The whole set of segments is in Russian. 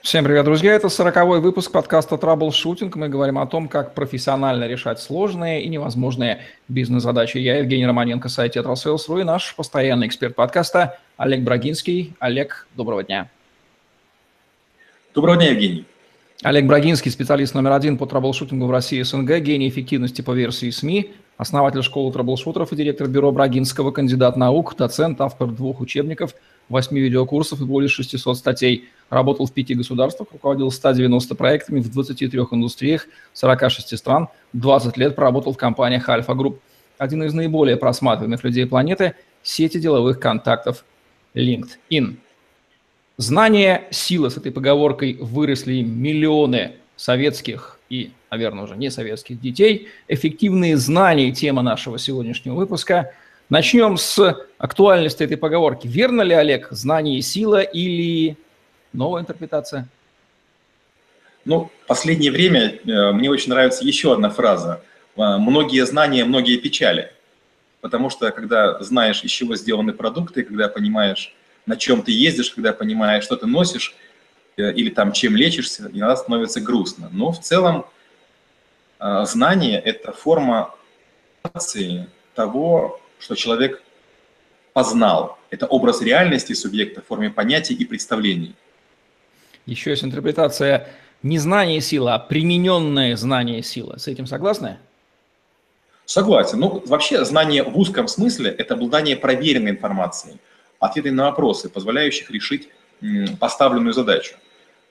Всем привет, друзья! Это сороковой выпуск подкаста «Траблшутинг». Мы говорим о том, как профессионально решать сложные и невозможные бизнес-задачи. Я Евгений Романенко, сайт «Tetrasales.ru» и наш постоянный эксперт подкаста Олег Брагинский. Олег, доброго дня! Доброго дня, Евгений! Олег Брагинский, специалист номер один по траблшутингу в России и СНГ, гений эффективности по версии СМИ, основатель школы траблшутеров и директор бюро Брагинского, кандидат наук, доцент, автор двух учебников, восьми видеокурсов и более 600 статей – Работал в пяти государствах, руководил 190 проектами в 23 индустриях 46 стран, 20 лет проработал в компаниях Альфа Групп. Один из наиболее просматриваемых людей планеты – сети деловых контактов LinkedIn. Знания – сила. С этой поговоркой выросли миллионы советских и, наверное, уже не советских детей. Эффективные знания – тема нашего сегодняшнего выпуска. Начнем с актуальности этой поговорки. Верно ли, Олег, знание – сила или Новая интерпретация? Ну, в последнее время э, мне очень нравится еще одна фраза. Э, многие знания, многие печали. Потому что, когда знаешь, из чего сделаны продукты, когда понимаешь, на чем ты ездишь, когда понимаешь, что ты носишь, э, или там чем лечишься, иногда становится грустно. Но в целом знание – это форма того, что человек познал. Это образ реальности субъекта в форме понятий и представлений. Еще есть интерпретация не знание силы, а примененное знание силы. С этим согласны? Согласен. Ну, вообще, знание в узком смысле – это обладание проверенной информацией, ответы на вопросы, позволяющих решить поставленную задачу.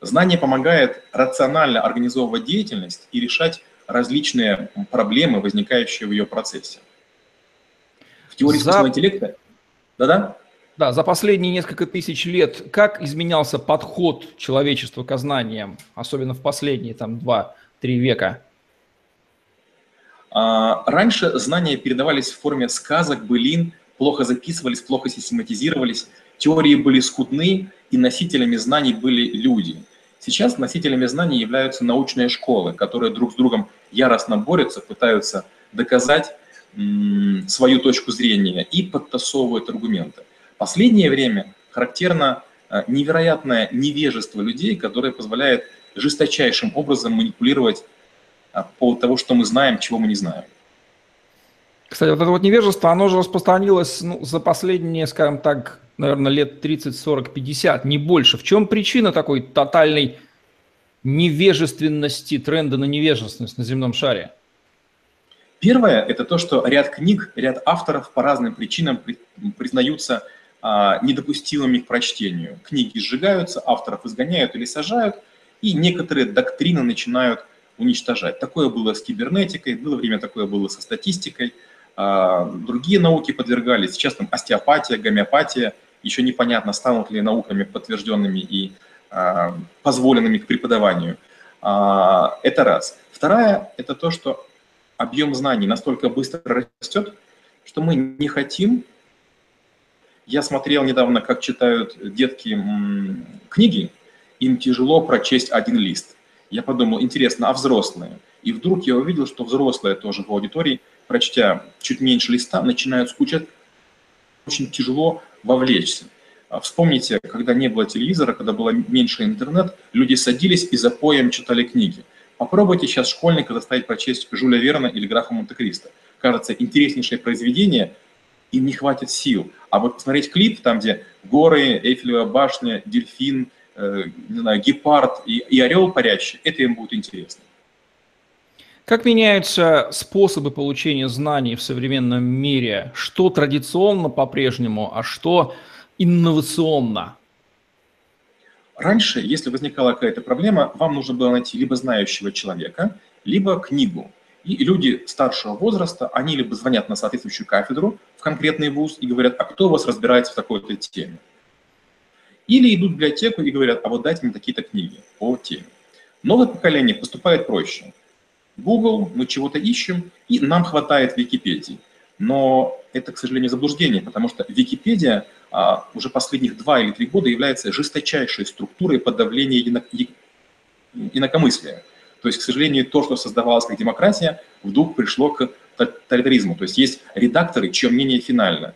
Знание помогает рационально организовывать деятельность и решать различные проблемы, возникающие в ее процессе. Теории За... искусственного интеллекта... Да-да? Да, за последние несколько тысяч лет как изменялся подход человечества к знаниям, особенно в последние там два-три века? А, раньше знания передавались в форме сказок, былин, плохо записывались, плохо систематизировались, теории были скудны, и носителями знаний были люди. Сейчас носителями знаний являются научные школы, которые друг с другом яростно борются, пытаются доказать свою точку зрения и подтасовывают аргументы последнее время характерно э, невероятное невежество людей, которое позволяет жесточайшим образом манипулировать э, по поводу того, что мы знаем, чего мы не знаем. Кстати, вот это вот невежество, оно же распространилось ну, за последние, скажем так, наверное, лет 30, 40, 50, не больше. В чем причина такой тотальной невежественности, тренда на невежественность на земном шаре? Первое – это то, что ряд книг, ряд авторов по разным причинам признаются а, недопустимыми к прочтению. Книги сжигаются, авторов изгоняют или сажают, и некоторые доктрины начинают уничтожать. Такое было с кибернетикой, было время такое было со статистикой. А, другие науки подвергались, сейчас там остеопатия, гомеопатия, еще непонятно, станут ли науками подтвержденными и а, позволенными к преподаванию. Это раз. Вторая – это то, что объем знаний настолько быстро растет, что мы не хотим я смотрел недавно, как читают детки книги, им тяжело прочесть один лист. Я подумал, интересно, а взрослые? И вдруг я увидел, что взрослые тоже в аудитории, прочтя чуть меньше листа, начинают скучать, очень тяжело вовлечься. А вспомните, когда не было телевизора, когда было меньше интернет, люди садились и за поем читали книги. Попробуйте сейчас школьника заставить прочесть Жюля Верна или Графа Монте-Кристо. Кажется, интереснейшее произведение, им не хватит сил. А вот посмотреть клип, там, где горы, Эйфелева башня, дельфин, э, не знаю, гепард и, и орел парящий, это им будет интересно. Как меняются способы получения знаний в современном мире? Что традиционно по-прежнему, а что инновационно? Раньше, если возникала какая-то проблема, вам нужно было найти либо знающего человека, либо книгу. И люди старшего возраста, они либо звонят на соответствующую кафедру в конкретный вуз и говорят, а кто у вас разбирается в такой-то теме? Или идут в библиотеку и говорят, а вот дайте мне такие-то книги по теме. Новое поколение поступает проще. Google, мы чего-то ищем, и нам хватает Википедии. Но это, к сожалению, заблуждение, потому что Википедия уже последних два или три года является жесточайшей структурой подавления инакомыслия. То есть, к сожалению, то, что создавалось как демократия, вдруг пришло к тоталитаризму. То есть есть редакторы, чье мнение финально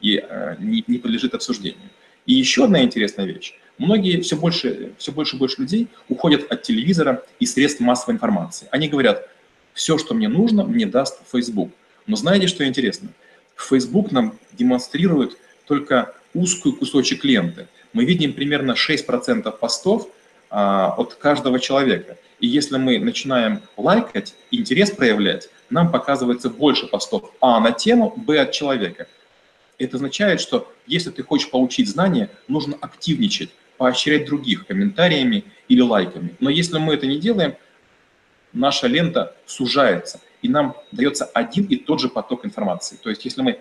и э, не подлежит обсуждению. И еще одна интересная вещь. Многие, все больше, все больше и больше людей уходят от телевизора и средств массовой информации. Они говорят, все, что мне нужно, мне даст Facebook. Но знаете, что интересно? Facebook нам демонстрирует только узкую кусочек ленты. Мы видим примерно 6% постов а, от каждого человека. И если мы начинаем лайкать, интерес проявлять, нам показывается больше постов А на тему, Б от человека. Это означает, что если ты хочешь получить знания, нужно активничать, поощрять других комментариями или лайками. Но если мы это не делаем, наша лента сужается, и нам дается один и тот же поток информации. То есть если мы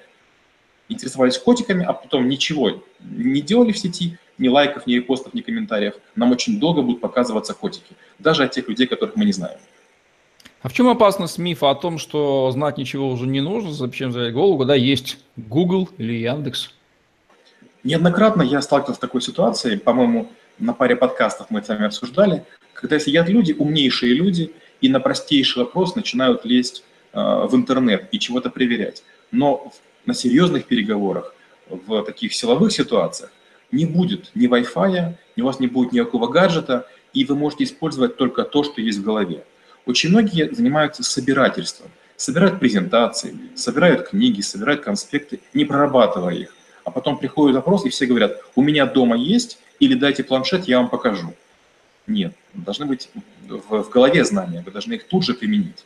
интересовались котиками, а потом ничего не делали в сети, ни лайков, ни репостов, ни комментариев, нам очень долго будут показываться котики, даже от тех людей, которых мы не знаем. А в чем опасность мифа о том, что знать ничего уже не нужно, зачем взять голову, когда есть Google или Яндекс? Неоднократно я сталкивался с такой ситуацией, по-моему, на паре подкастов мы с вами обсуждали, когда сидят люди, умнейшие люди, и на простейший вопрос начинают лезть э, в интернет и чего-то проверять. Но на серьезных переговорах, в таких силовых ситуациях, не будет ни Wi-Fi, у вас не будет никакого гаджета, и вы можете использовать только то, что есть в голове. Очень многие занимаются собирательством, собирают презентации, собирают книги, собирают конспекты, не прорабатывая их. А потом приходит вопрос, и все говорят, у меня дома есть, или дайте планшет, я вам покажу. Нет, должны быть в голове знания, вы должны их тут же применить.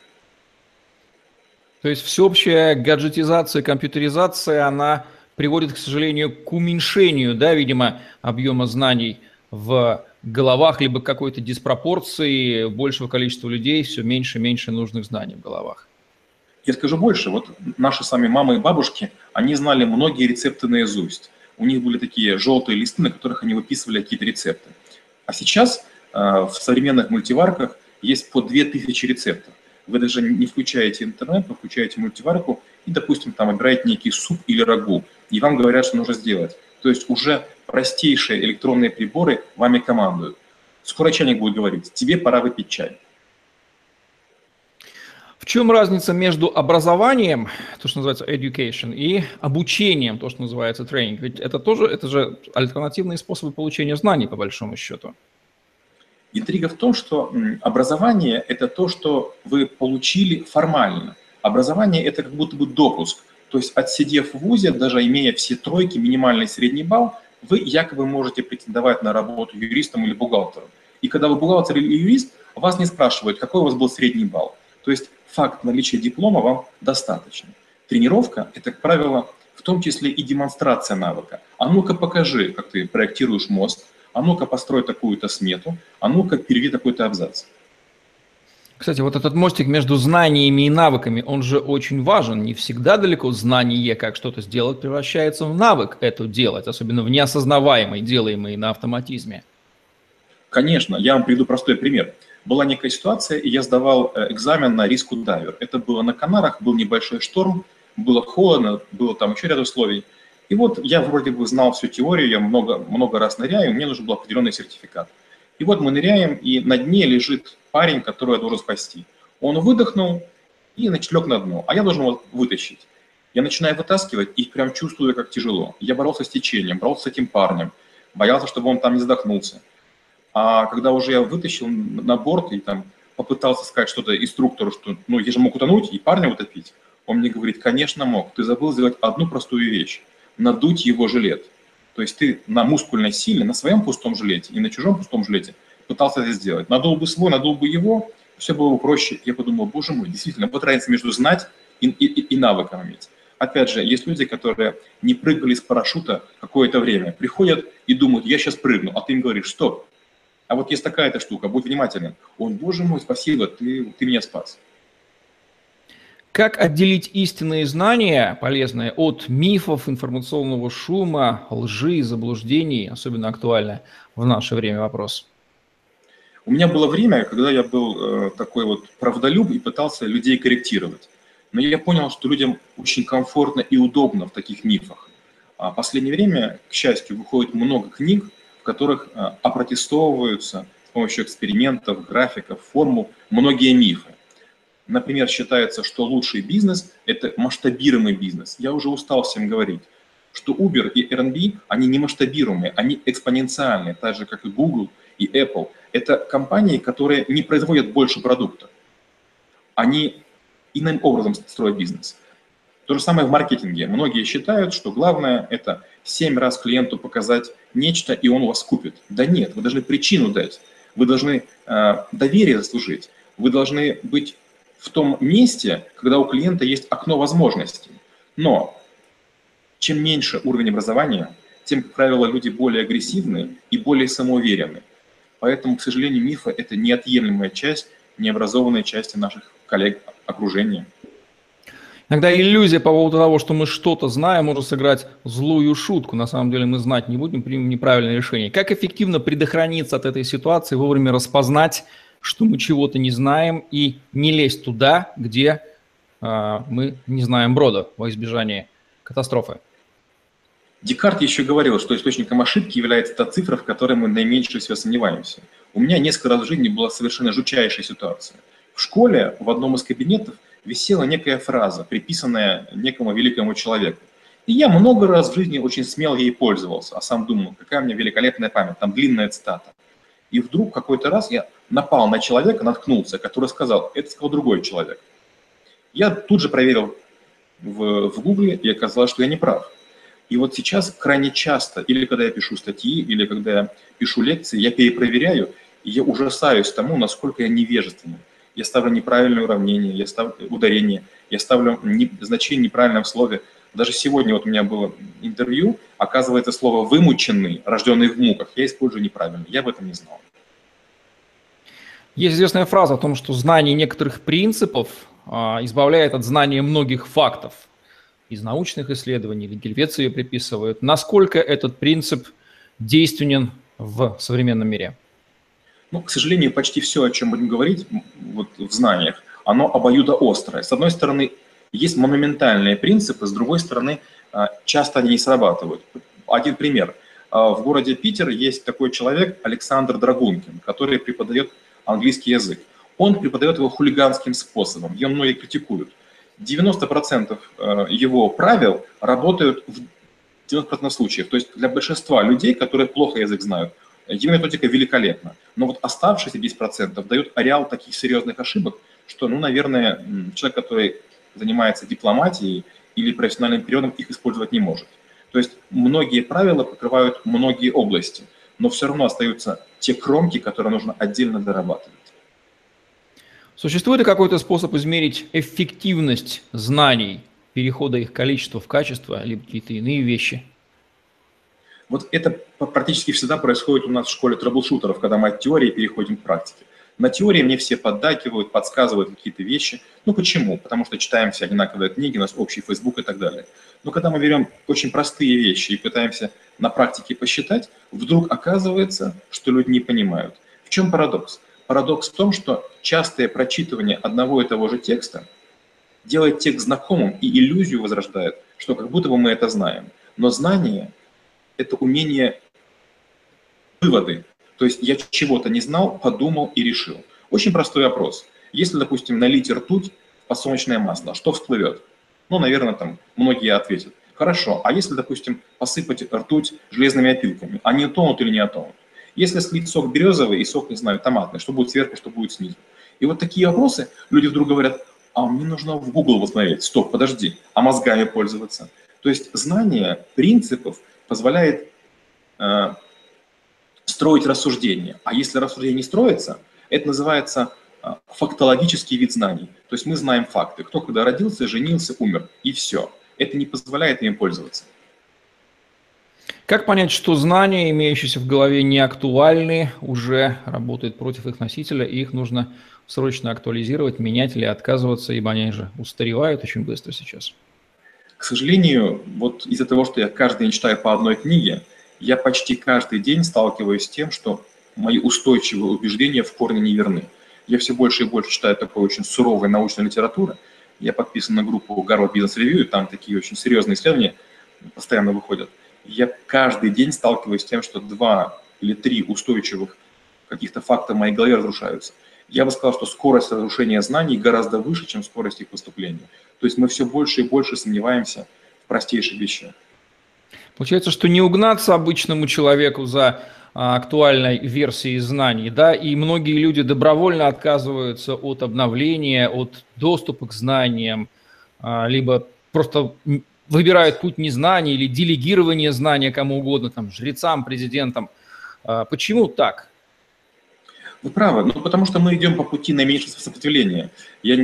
То есть всеобщая гаджетизация, компьютеризация, она приводит, к сожалению, к уменьшению, да, видимо, объема знаний в головах, либо какой-то диспропорции большего количества людей, все меньше и меньше нужных знаний в головах. Я скажу больше, вот наши сами мамы и бабушки, они знали многие рецепты наизусть. У них были такие желтые листы, на которых они выписывали какие-то рецепты. А сейчас э, в современных мультиварках есть по 2000 рецептов вы даже не включаете интернет, вы включаете мультиварку и, допустим, там выбираете некий суп или рагу, и вам говорят, что нужно сделать. То есть уже простейшие электронные приборы вами командуют. Скоро чайник будет говорить, тебе пора выпить чай. В чем разница между образованием, то, что называется education, и обучением, то, что называется тренинг? Ведь это тоже, это же альтернативные способы получения знаний, по большому счету. Интрига в том, что образование – это то, что вы получили формально. Образование – это как будто бы допуск. То есть отсидев в ВУЗе, даже имея все тройки, минимальный средний балл, вы якобы можете претендовать на работу юристом или бухгалтером. И когда вы бухгалтер или юрист, вас не спрашивают, какой у вас был средний балл. То есть факт наличия диплома вам достаточно. Тренировка – это, как правило, в том числе и демонстрация навыка. А ну-ка покажи, как ты проектируешь мост, а ну-ка построй такую-то смету, а ну-ка переведи такой-то абзац. Кстати, вот этот мостик между знаниями и навыками, он же очень важен. Не всегда далеко знание, как что-то сделать, превращается в навык это делать, особенно в неосознаваемый, делаемый на автоматизме. Конечно, я вам приведу простой пример. Была некая ситуация, и я сдавал э, экзамен на риску дайвер. Это было на Канарах, был небольшой шторм, было холодно, было там еще ряд условий. И вот я вроде бы знал всю теорию, я много, много раз ныряю, мне нужен был определенный сертификат. И вот мы ныряем, и на дне лежит парень, которого я должен спасти. Он выдохнул и лег на дно, а я должен его вытащить. Я начинаю вытаскивать и прям чувствую, как тяжело. Я боролся с течением, боролся с этим парнем, боялся, чтобы он там не задохнулся. А когда уже я вытащил на борт и там попытался сказать что-то инструктору, что ну я же мог утонуть и парня утопить, он мне говорит, конечно мог, ты забыл сделать одну простую вещь надуть его жилет. То есть ты на мускульной силе, на своем пустом жилете и на чужом пустом жилете пытался это сделать. Надул бы свой, надул бы его, все было бы проще. Я подумал, боже мой, действительно, вот разница между знать и, и, и навыком иметь. Опять же, есть люди, которые не прыгали с парашюта какое-то время, приходят и думают, я сейчас прыгну, а ты им говоришь, стоп, а вот есть такая-то штука, будь внимателен. Он, боже мой, спасибо, ты, ты меня спас. Как отделить истинные знания, полезные, от мифов, информационного шума, лжи, заблуждений, особенно актуально в наше время вопрос? У меня было время, когда я был э, такой вот правдолюб и пытался людей корректировать. Но я понял, что людям очень комфортно и удобно в таких мифах. А в последнее время, к счастью, выходит много книг, в которых э, опротестовываются с помощью экспериментов, графиков, формул многие мифы. Например, считается, что лучший бизнес – это масштабируемый бизнес. Я уже устал всем говорить. что Uber и Airbnb, они не масштабируемые, они экспоненциальные, так же, как и Google и Apple. Это компании, которые не производят больше продукта. Они иным образом строят бизнес. То же самое в маркетинге. Многие считают, что главное – это семь раз клиенту показать нечто, и он вас купит. Да нет, вы должны причину дать. Вы должны э, доверие заслужить. Вы должны быть в том месте, когда у клиента есть окно возможностей. Но чем меньше уровень образования, тем, как правило, люди более агрессивны и более самоуверенны. Поэтому, к сожалению, мифы – это неотъемлемая часть необразованной части наших коллег окружения. Иногда иллюзия по поводу того, что мы что-то знаем, может сыграть злую шутку. На самом деле мы знать не будем, примем неправильное решение. Как эффективно предохраниться от этой ситуации, вовремя распознать, что мы чего-то не знаем, и не лезть туда, где э, мы не знаем брода во избежание катастрофы? Декарт еще говорил, что источником ошибки является та цифра, в которой мы наименьше всего сомневаемся. У меня несколько раз в жизни была совершенно жутчайшая ситуация. В школе в одном из кабинетов – висела некая фраза, приписанная некому великому человеку. И я много раз в жизни очень смело ей пользовался, а сам думал, какая у меня великолепная память, там длинная цитата. И вдруг какой-то раз я напал на человека, наткнулся, который сказал, это сказал другой человек. Я тут же проверил в, в Гугле, и оказалось, что я не прав. И вот сейчас крайне часто, или когда я пишу статьи, или когда я пишу лекции, я перепроверяю, и я ужасаюсь тому, насколько я невежественный я ставлю неправильное уравнение, я ставлю ударение, я ставлю не, значение неправильно в слове. Даже сегодня вот у меня было интервью, оказывается, слово «вымученный», рожденный в муках, я использую неправильно, я об этом не знал. Есть известная фраза о том, что знание некоторых принципов а, избавляет от знания многих фактов. Из научных исследований, или Гельвеция приписывают. Насколько этот принцип действенен в современном мире? Ну, к сожалению, почти все, о чем будем говорить вот, в знаниях, оно обоюдоострое. С одной стороны, есть монументальные принципы, с другой стороны, а, часто они не срабатывают. Один пример. А, в городе Питер есть такой человек Александр Драгункин, который преподает английский язык. Он преподает его хулиганским способом, его многие критикуют. 90% а, его правил работают в 90% случаев. То есть для большинства людей, которые плохо язык знают, его методика великолепна. Но вот оставшиеся 10% дают ареал таких серьезных ошибок, что, ну, наверное, человек, который занимается дипломатией или профессиональным периодом, их использовать не может. То есть многие правила покрывают многие области, но все равно остаются те кромки, которые нужно отдельно дорабатывать. Существует ли какой-то способ измерить эффективность знаний, перехода их количества в качество, либо какие-то иные вещи? Вот это практически всегда происходит у нас в школе трэблшутеров, когда мы от теории переходим к практике. На теории мне все поддакивают, подсказывают какие-то вещи. Ну почему? Потому что читаем все одинаковые книги, у нас общий Facebook и так далее. Но когда мы берем очень простые вещи и пытаемся на практике посчитать, вдруг оказывается, что люди не понимают. В чем парадокс? Парадокс в том, что частое прочитывание одного и того же текста делает текст знакомым и иллюзию возрождает, что как будто бы мы это знаем. Но знание это умение выводы. То есть я чего-то не знал, подумал и решил. Очень простой вопрос. Если, допустим, налить ртуть в подсолнечное масло, что всплывет? Ну, наверное, там многие ответят. Хорошо, а если, допустим, посыпать ртуть железными опилками, они тонут или не отонут? Если слить сок березовый и сок, не знаю, томатный, что будет сверху, что будет снизу? И вот такие вопросы люди вдруг говорят, а мне нужно в Google посмотреть, стоп, подожди, а мозгами пользоваться? То есть знание принципов – позволяет э, строить рассуждение. А если рассуждение не строится, это называется э, фактологический вид знаний. То есть мы знаем факты. Кто когда родился, женился, умер. И все. Это не позволяет им пользоваться. Как понять, что знания, имеющиеся в голове, не актуальны, уже работают против их носителя, и их нужно срочно актуализировать, менять или отказываться, ибо они же устаревают очень быстро сейчас? К сожалению, вот из-за того, что я каждый день читаю по одной книге, я почти каждый день сталкиваюсь с тем, что мои устойчивые убеждения в корне не верны. Я все больше и больше читаю такой очень суровой научной литературы. Я подписан на группу Business Review, и там такие очень серьезные исследования постоянно выходят. Я каждый день сталкиваюсь с тем, что два или три устойчивых каких-то факта в моей голове разрушаются. Я бы сказал, что скорость разрушения знаний гораздо выше, чем скорость их поступления. То есть мы все больше и больше сомневаемся в простейших вещах. Получается, что не угнаться обычному человеку за а, актуальной версией знаний, да, и многие люди добровольно отказываются от обновления, от доступа к знаниям, а, либо просто выбирают путь незнаний или делегирования знания кому угодно, там, жрецам, президентам. А, почему так? Вы правы, ну потому что мы идем по пути наименьшего сопротивления. Я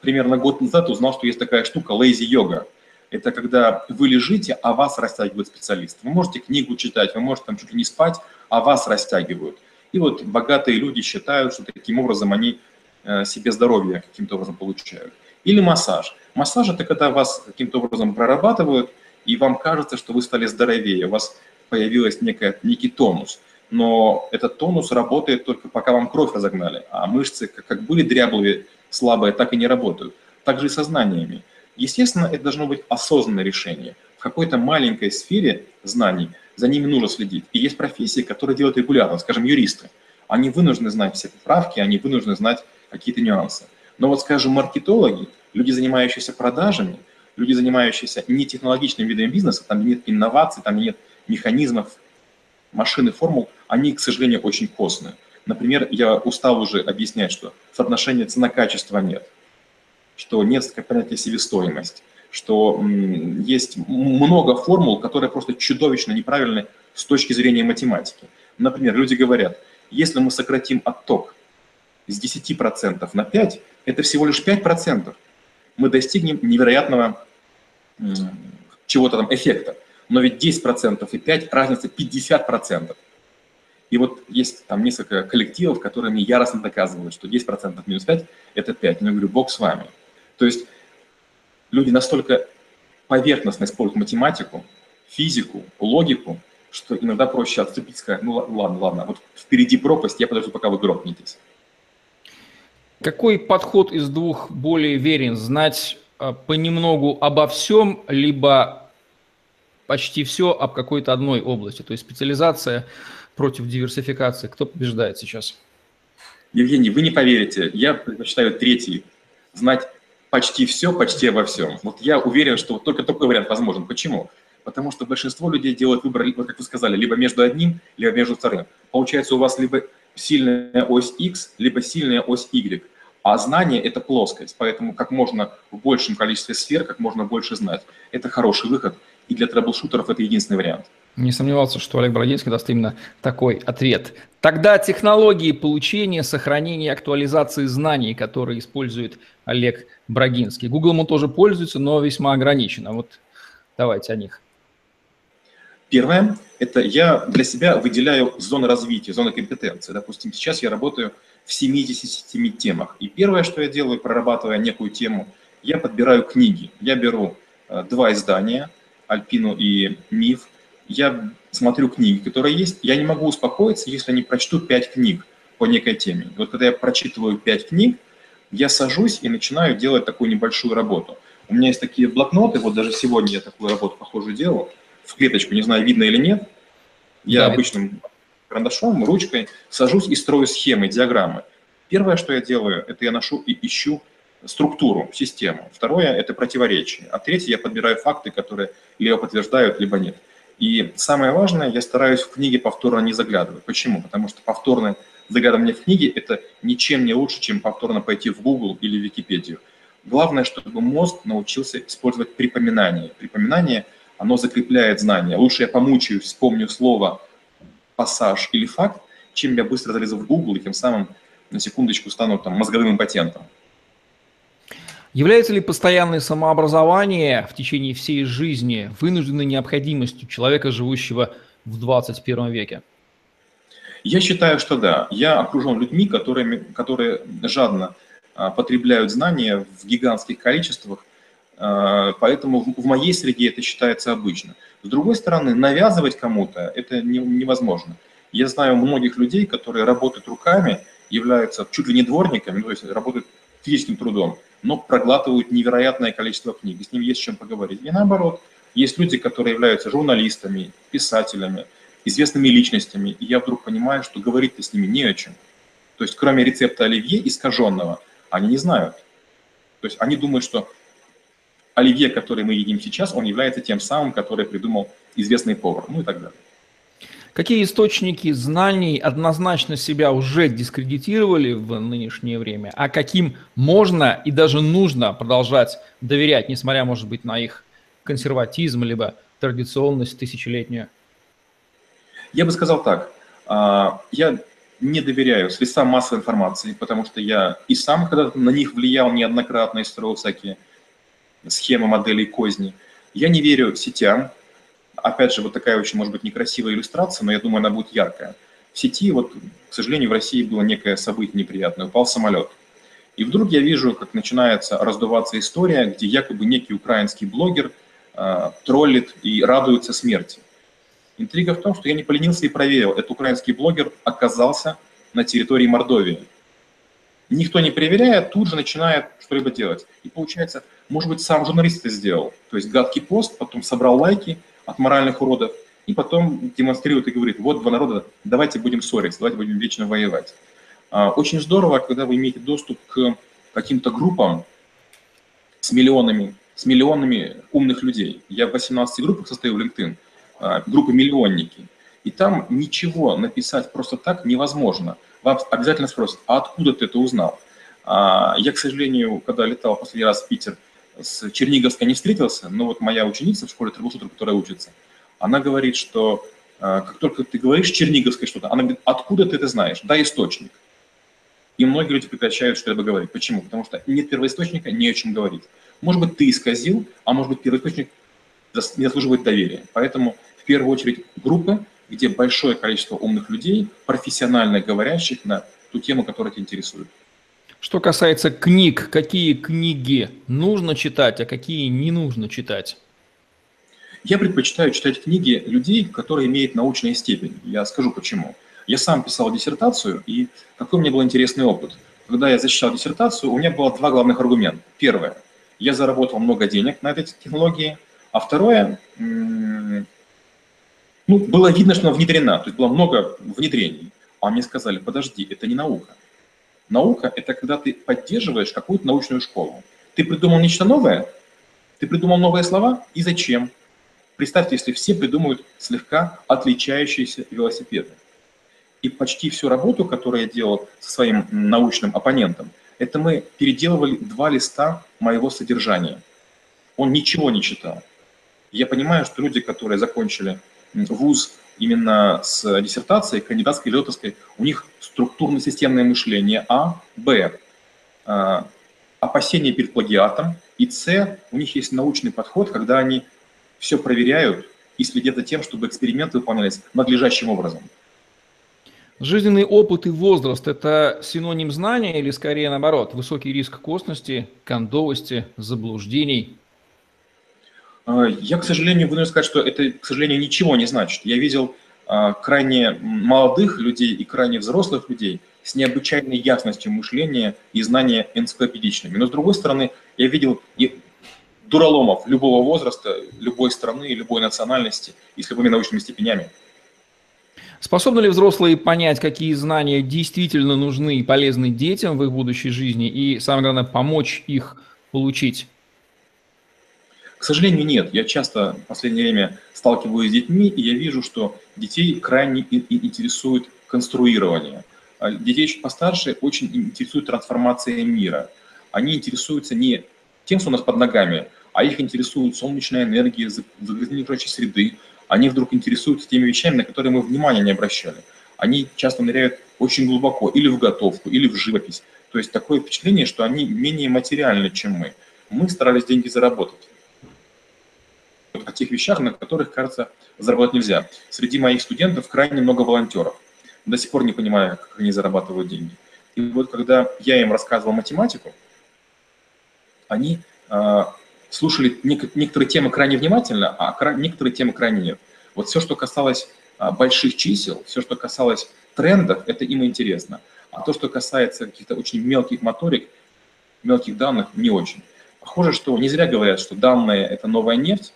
примерно год назад узнал, что есть такая штука lazy йога. Это когда вы лежите, а вас растягивает специалист. Вы можете книгу читать, вы можете там чуть ли не спать, а вас растягивают. И вот богатые люди считают, что таким образом они э, себе здоровье каким-то образом получают. Или массаж. Массаж – это когда вас каким-то образом прорабатывают, и вам кажется, что вы стали здоровее, у вас появилась некая, некий тонус. Но этот тонус работает только пока вам кровь разогнали, а мышцы, как были дряблые, слабые, так и не работают. Так же и со знаниями. Естественно, это должно быть осознанное решение. В какой-то маленькой сфере знаний за ними нужно следить. И есть профессии, которые делают регулярно, скажем, юристы. Они вынуждены знать все поправки, они вынуждены знать какие-то нюансы. Но вот, скажем, маркетологи, люди, занимающиеся продажами, люди, занимающиеся не технологичным видом бизнеса, там нет инноваций, там нет механизмов, машины, формул, они, к сожалению, очень костные. Например, я устал уже объяснять, что соотношения цена-качество нет – что нет понятия себестоимость, что есть много формул, которые просто чудовищно неправильны с точки зрения математики. Например, люди говорят, если мы сократим отток с 10% на 5%, это всего лишь 5%. Мы достигнем невероятного чего-то там эффекта. Но ведь 10% и 5% разница 50%. И вот есть там несколько коллективов, которые мне яростно доказывают, что 10% минус 5 – это 5. Но я говорю, бог с вами. То есть люди настолько поверхностно используют математику, физику, логику, что иногда проще отступить сказать, ну ладно, ладно, вот впереди пропасть, я подожду, пока вы грохнетесь. Какой подход из двух более верен? Знать э, понемногу обо всем, либо почти все об какой-то одной области? То есть специализация против диверсификации. Кто побеждает сейчас? Евгений, вы не поверите, я предпочитаю третий. Знать почти все, почти во всем. Вот я уверен, что только такой вариант возможен. Почему? Потому что большинство людей делают выбор, вот как вы сказали, либо между одним, либо между вторым. Получается, у вас либо сильная ось X, либо сильная ось Y. А знание – это плоскость, поэтому как можно в большем количестве сфер, как можно больше знать. Это хороший выход, и для трэблшутеров это единственный вариант. Не сомневался, что Олег Брагинский даст именно такой ответ. Тогда технологии получения, сохранения и актуализации знаний, которые использует Олег Брагинский. Google он тоже пользуется, но весьма ограниченно. Вот давайте о них. Первое – это я для себя выделяю зоны развития, зоны компетенции. Допустим, сейчас я работаю в 77 темах. И первое, что я делаю, прорабатывая некую тему, я подбираю книги. Я беру э, два издания, Альпину и Миф, я смотрю книги, которые есть, я не могу успокоиться, если не прочту пять книг по некой теме. Вот когда я прочитываю пять книг, я сажусь и начинаю делать такую небольшую работу. У меня есть такие блокноты, вот даже сегодня я такую работу похожую делал, в клеточку, не знаю, видно или нет. Я да. обычным карандашом, ручкой сажусь и строю схемы, диаграммы. Первое, что я делаю, это я ношу и ищу структуру, систему. Второе – это противоречие. А третье – я подбираю факты, которые либо подтверждают, либо нет. И самое важное, я стараюсь в книге повторно не заглядывать. Почему? Потому что повторное заглядывание в книги – это ничем не лучше, чем повторно пойти в Google или в Википедию. Главное, чтобы мозг научился использовать припоминание. Припоминание, оно закрепляет знания. Лучше я помучаюсь, вспомню слово, пассаж или факт, чем я быстро залезу в Google и тем самым на секундочку стану там мозговым импотентом. Является ли постоянное самообразование в течение всей жизни вынужденной необходимостью человека, живущего в 21 веке? Я считаю, что да. Я окружен людьми, которые, которые жадно а, потребляют знания в гигантских количествах, а, поэтому в моей среде это считается обычно. С другой стороны, навязывать кому-то это невозможно. Я знаю многих людей, которые работают руками, являются чуть ли не дворниками, то есть работают физическим трудом, но проглатывают невероятное количество книг, и с ним есть чем поговорить. И наоборот, есть люди, которые являются журналистами, писателями, известными личностями, и я вдруг понимаю, что говорить-то с ними не о чем. То есть кроме рецепта оливье искаженного, они не знают. То есть они думают, что оливье, который мы едим сейчас, он является тем самым, который придумал известный повар, ну и так далее. Какие источники знаний однозначно себя уже дискредитировали в нынешнее время, а каким можно и даже нужно продолжать доверять, несмотря, может быть, на их консерватизм, либо традиционность тысячелетнюю? Я бы сказал так. А, я не доверяю средствам массовой информации, потому что я и сам когда-то на них влиял неоднократно и строил всякие схемы, модели, козни. Я не верю сетям, опять же, вот такая очень, может быть, некрасивая иллюстрация, но я думаю, она будет яркая. В сети, вот, к сожалению, в России было некое событие неприятное, упал самолет. И вдруг я вижу, как начинается раздуваться история, где якобы некий украинский блогер э, троллит и радуется смерти. Интрига в том, что я не поленился и проверил, этот украинский блогер оказался на территории Мордовии. Никто не проверяя, тут же начинает что-либо делать. И получается, может быть, сам журналист это сделал. То есть гадкий пост, потом собрал лайки – от моральных уродов, и потом демонстрирует и говорит, вот два народа, давайте будем ссориться, давайте будем вечно воевать. А, очень здорово, когда вы имеете доступ к каким-то группам с миллионами, с миллионами умных людей. Я в 18 группах состою в LinkedIn, а, группы миллионники. И там ничего написать просто так невозможно. Вам обязательно спросят, а откуда ты это узнал? А, я, к сожалению, когда летал последний раз в Питер, с Черниговской не встретился, но вот моя ученица в школе трэблшутер, которая учится, она говорит, что э, как только ты говоришь Черниговской что-то, она говорит, откуда ты это знаешь? Да, источник. И многие люди прекращают что-либо говорить. Почему? Потому что нет первоисточника, не о чем говорить. Может быть, ты исказил, а может быть, первоисточник не заслуживает доверия. Поэтому в первую очередь группы, где большое количество умных людей, профессионально говорящих на ту тему, которая тебя интересует. Что касается книг, какие книги нужно читать, а какие не нужно читать? Я предпочитаю читать книги людей, которые имеют научную степень. Я скажу почему. Я сам писал диссертацию, и какой у меня был интересный опыт. Когда я защищал диссертацию, у меня было два главных аргумента. Первое, я заработал много денег на этой технологии, а второе, ну, было видно, что она внедрена, то есть было много внедрений. А мне сказали, подожди, это не наука. Наука – это когда ты поддерживаешь какую-то научную школу. Ты придумал нечто новое, ты придумал новые слова, и зачем? Представьте, если все придумают слегка отличающиеся велосипеды. И почти всю работу, которую я делал со своим научным оппонентом, это мы переделывали два листа моего содержания. Он ничего не читал. Я понимаю, что люди, которые закончили вуз именно с диссертацией, кандидатской или докторской, у них структурно-системное мышление А, Б, а, опасение перед плагиатом, и С, у них есть научный подход, когда они все проверяют и следят за тем, чтобы эксперименты выполнялись надлежащим образом. Жизненный опыт и возраст – это синоним знания или скорее наоборот, высокий риск косности, кондовости, заблуждений – я, к сожалению, вынужден сказать, что это, к сожалению, ничего не значит. Я видел а, крайне молодых людей и крайне взрослых людей с необычайной ясностью мышления и знания энциклопедичными. Но, с другой стороны, я видел и дураломов любого возраста, любой страны, любой национальности и с любыми научными степенями. Способны ли взрослые понять, какие знания действительно нужны и полезны детям в их будущей жизни, и, самое главное, помочь их получить? К сожалению, нет. Я часто в последнее время сталкиваюсь с детьми, и я вижу, что детей крайне интересует конструирование. А детей чуть постарше очень интересует трансформация мира. Они интересуются не тем, что у нас под ногами, а их интересует солнечная энергия, загрязнение окружающей среды. Они вдруг интересуются теми вещами, на которые мы внимания не обращали. Они часто ныряют очень глубоко, или в готовку, или в живопись. То есть такое впечатление, что они менее материальны, чем мы. Мы старались деньги заработать о тех вещах, на которых, кажется, заработать нельзя. Среди моих студентов крайне много волонтеров. До сих пор не понимаю, как они зарабатывают деньги. И вот когда я им рассказывал математику, они э, слушали нек- некоторые темы крайне внимательно, а кра- некоторые темы крайне нет. Вот все, что касалось э, больших чисел, все, что касалось трендов, это им интересно. А то, что касается каких-то очень мелких моторик, мелких данных, не очень. Похоже, что не зря говорят, что данные – это новая нефть,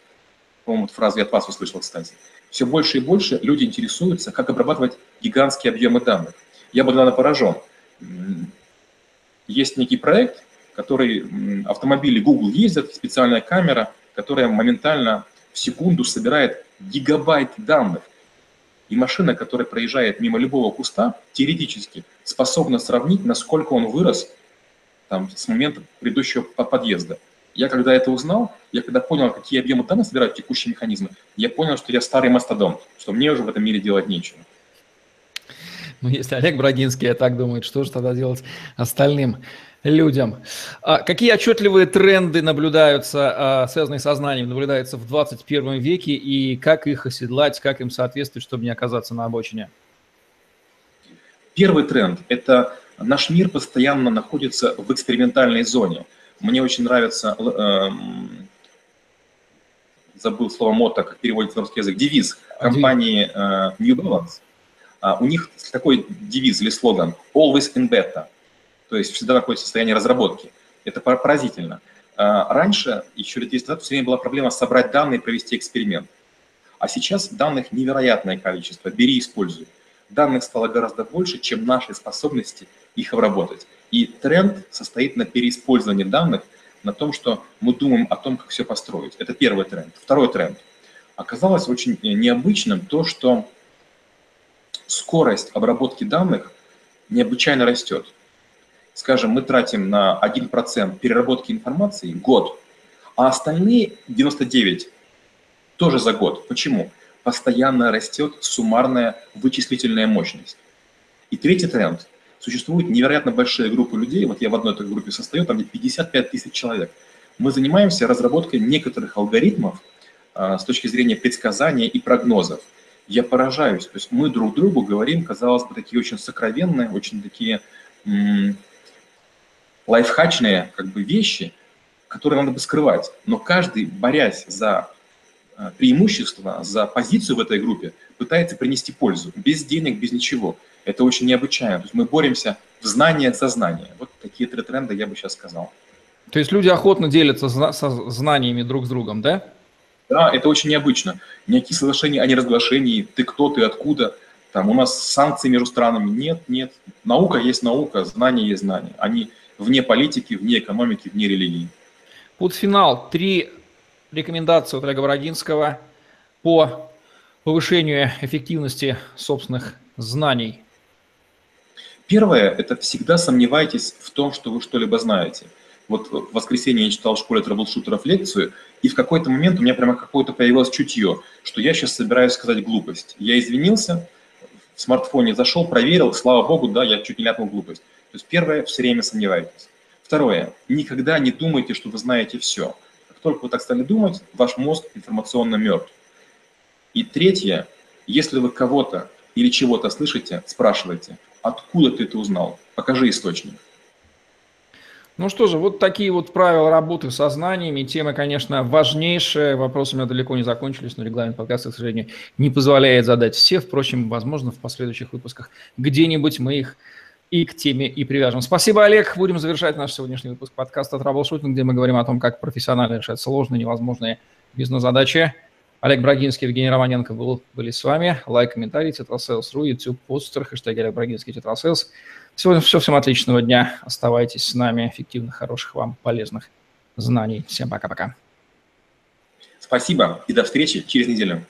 по-моему, фразу я от вас услышал, кстати. Все больше и больше люди интересуются, как обрабатывать гигантские объемы данных. Я был, наверное, поражен. Есть некий проект, который автомобили Google ездят, специальная камера, которая моментально в секунду собирает гигабайт данных. И машина, которая проезжает мимо любого куста, теоретически способна сравнить, насколько он вырос там, с момента предыдущего подъезда. Я когда это узнал, я когда понял, какие объемы данных собирают текущие механизмы, я понял, что я старый мастодонт, что мне уже в этом мире делать нечего. Ну, если Олег Брагинский так думает, что же тогда делать остальным людям? А какие отчетливые тренды наблюдаются, а, связанные со знанием, наблюдаются в 21 веке, и как их оседлать, как им соответствовать, чтобы не оказаться на обочине? Первый тренд – это наш мир постоянно находится в экспериментальной зоне. Мне очень нравится, э, забыл слово мото, как переводится на русский язык, девиз компании э, New Balance. Uh, у них такой девиз или слоган «always in beta», то есть всегда находится в состоянии разработки. Это поразительно. Uh, раньше, еще лет 10 назад, все время была проблема собрать данные и провести эксперимент. А сейчас данных невероятное количество. Бери, используй данных стало гораздо больше, чем наши способности их обработать. И тренд состоит на переиспользовании данных, на том, что мы думаем о том, как все построить. Это первый тренд. Второй тренд. Оказалось очень необычным то, что скорость обработки данных необычайно растет. Скажем, мы тратим на 1% переработки информации год, а остальные 99 тоже за год. Почему? Постоянно растет суммарная вычислительная мощность. И третий тренд. Существует невероятно большая группа людей, вот я в одной этой группе состою, там где 55 тысяч человек. Мы занимаемся разработкой некоторых алгоритмов а, с точки зрения предсказания и прогнозов. Я поражаюсь, то есть мы друг другу говорим, казалось бы, такие очень сокровенные, очень такие лайфхачные как бы вещи, которые надо бы скрывать. Но каждый, борясь за преимущество за позицию в этой группе пытается принести пользу, без денег, без ничего. Это очень необычайно. То есть мы боремся в знаниях за знания. Вот такие три тренда я бы сейчас сказал. То есть люди охотно делятся со знаниями друг с другом, да? Да, это очень необычно. Никаких соглашений о неразглашении, ты кто, ты откуда. Там у нас санкции между странами нет, нет. Наука есть наука, знания есть знания. Они вне политики, вне экономики, вне религии. Под финал три рекомендацию Олега Бородинского по повышению эффективности собственных знаний? Первое – это всегда сомневайтесь в том, что вы что-либо знаете. Вот в воскресенье я читал в школе трэблшутеров лекцию, и в какой-то момент у меня прямо какое-то появилось чутье, что я сейчас собираюсь сказать глупость. Я извинился, в смартфоне зашел, проверил, слава богу, да, я чуть не ляпнул глупость. То есть первое – все время сомневайтесь. Второе – никогда не думайте, что вы знаете все только вы так стали думать, ваш мозг информационно мертв. И третье, если вы кого-то или чего-то слышите, спрашивайте, откуда ты это узнал, покажи источник. Ну что же, вот такие вот правила работы со знаниями. Тема, конечно, важнейшая. Вопросы у меня далеко не закончились, но регламент подкаста, к сожалению, не позволяет задать все. Впрочем, возможно, в последующих выпусках где-нибудь мы их и к теме и привяжем. Спасибо, Олег. Будем завершать наш сегодняшний выпуск подкаста «Траблшутинг», где мы говорим о том, как профессионально решать сложные, невозможные бизнес-задачи. Олег Брагинский, Евгений Романенко был, были с вами. Лайк, комментарий, Tetrasales.ru, YouTube, Podster, хэштег Олег Брагинский, Tetrasales. Сегодня все. Всем отличного дня. Оставайтесь с нами. Эффективных, хороших вам, полезных знаний. Всем пока-пока. Спасибо и до встречи через неделю.